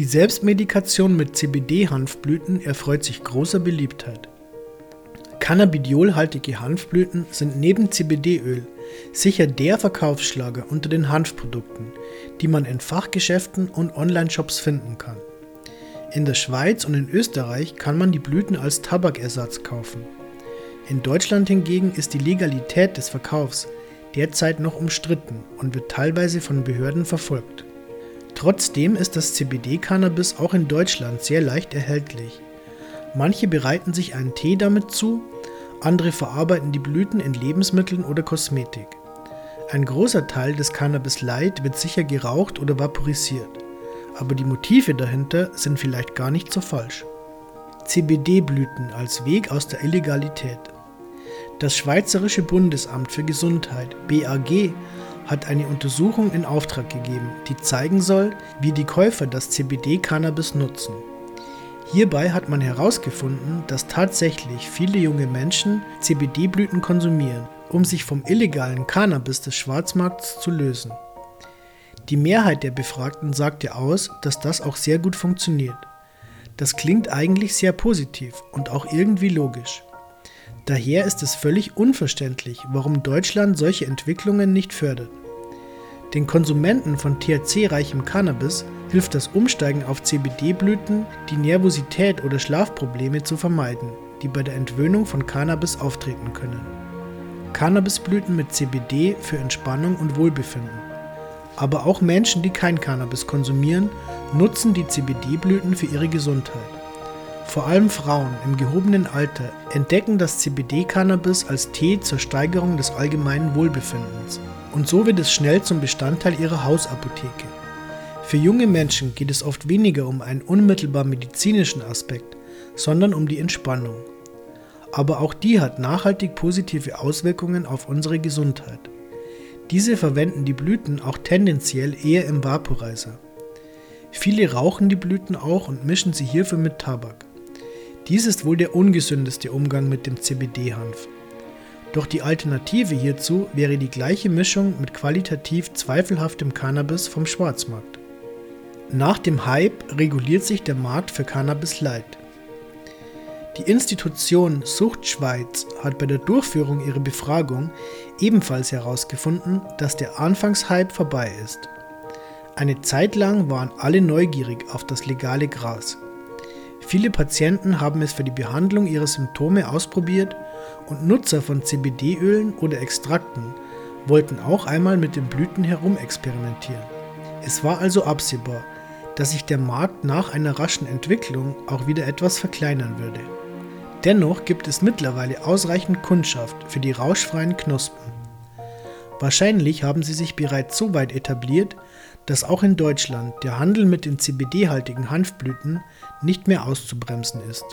Die Selbstmedikation mit CBD-Hanfblüten erfreut sich großer Beliebtheit. Cannabidiolhaltige Hanfblüten sind neben CBD-Öl sicher der Verkaufsschlager unter den Hanfprodukten, die man in Fachgeschäften und Online-Shops finden kann. In der Schweiz und in Österreich kann man die Blüten als Tabakersatz kaufen. In Deutschland hingegen ist die Legalität des Verkaufs derzeit noch umstritten und wird teilweise von Behörden verfolgt. Trotzdem ist das CBD-Cannabis auch in Deutschland sehr leicht erhältlich. Manche bereiten sich einen Tee damit zu, andere verarbeiten die Blüten in Lebensmitteln oder Kosmetik. Ein großer Teil des Cannabis Light wird sicher geraucht oder vaporisiert, aber die Motive dahinter sind vielleicht gar nicht so falsch. CBD-Blüten als Weg aus der Illegalität. Das Schweizerische Bundesamt für Gesundheit BAG hat eine Untersuchung in Auftrag gegeben, die zeigen soll, wie die Käufer das CBD-Cannabis nutzen. Hierbei hat man herausgefunden, dass tatsächlich viele junge Menschen CBD-Blüten konsumieren, um sich vom illegalen Cannabis des Schwarzmarkts zu lösen. Die Mehrheit der Befragten sagte aus, dass das auch sehr gut funktioniert. Das klingt eigentlich sehr positiv und auch irgendwie logisch. Daher ist es völlig unverständlich, warum Deutschland solche Entwicklungen nicht fördert. Den Konsumenten von THC-reichem Cannabis hilft das Umsteigen auf CBD-Blüten, die Nervosität oder Schlafprobleme zu vermeiden, die bei der Entwöhnung von Cannabis auftreten können. Cannabisblüten mit CBD für Entspannung und Wohlbefinden. Aber auch Menschen, die kein Cannabis konsumieren, nutzen die CBD-Blüten für ihre Gesundheit. Vor allem Frauen im gehobenen Alter entdecken das CBD-Cannabis als Tee zur Steigerung des allgemeinen Wohlbefindens und so wird es schnell zum Bestandteil ihrer Hausapotheke. Für junge Menschen geht es oft weniger um einen unmittelbar medizinischen Aspekt, sondern um die Entspannung. Aber auch die hat nachhaltig positive Auswirkungen auf unsere Gesundheit. Diese verwenden die Blüten auch tendenziell eher im Vaporizer. Viele rauchen die Blüten auch und mischen sie hierfür mit Tabak. Dies ist wohl der ungesündeste Umgang mit dem CBD-Hanf. Doch die Alternative hierzu wäre die gleiche Mischung mit qualitativ zweifelhaftem Cannabis vom Schwarzmarkt. Nach dem Hype reguliert sich der Markt für Cannabis Light. Die Institution Suchtschweiz hat bei der Durchführung ihrer Befragung ebenfalls herausgefunden, dass der Anfangshype vorbei ist. Eine Zeit lang waren alle neugierig auf das legale Gras. Viele Patienten haben es für die Behandlung ihrer Symptome ausprobiert und Nutzer von CBD-Ölen oder Extrakten wollten auch einmal mit den Blüten herumexperimentieren. Es war also absehbar, dass sich der Markt nach einer raschen Entwicklung auch wieder etwas verkleinern würde. Dennoch gibt es mittlerweile ausreichend Kundschaft für die rauschfreien Knospen. Wahrscheinlich haben sie sich bereits so weit etabliert, dass auch in Deutschland der Handel mit den CBD-haltigen Hanfblüten nicht mehr auszubremsen ist.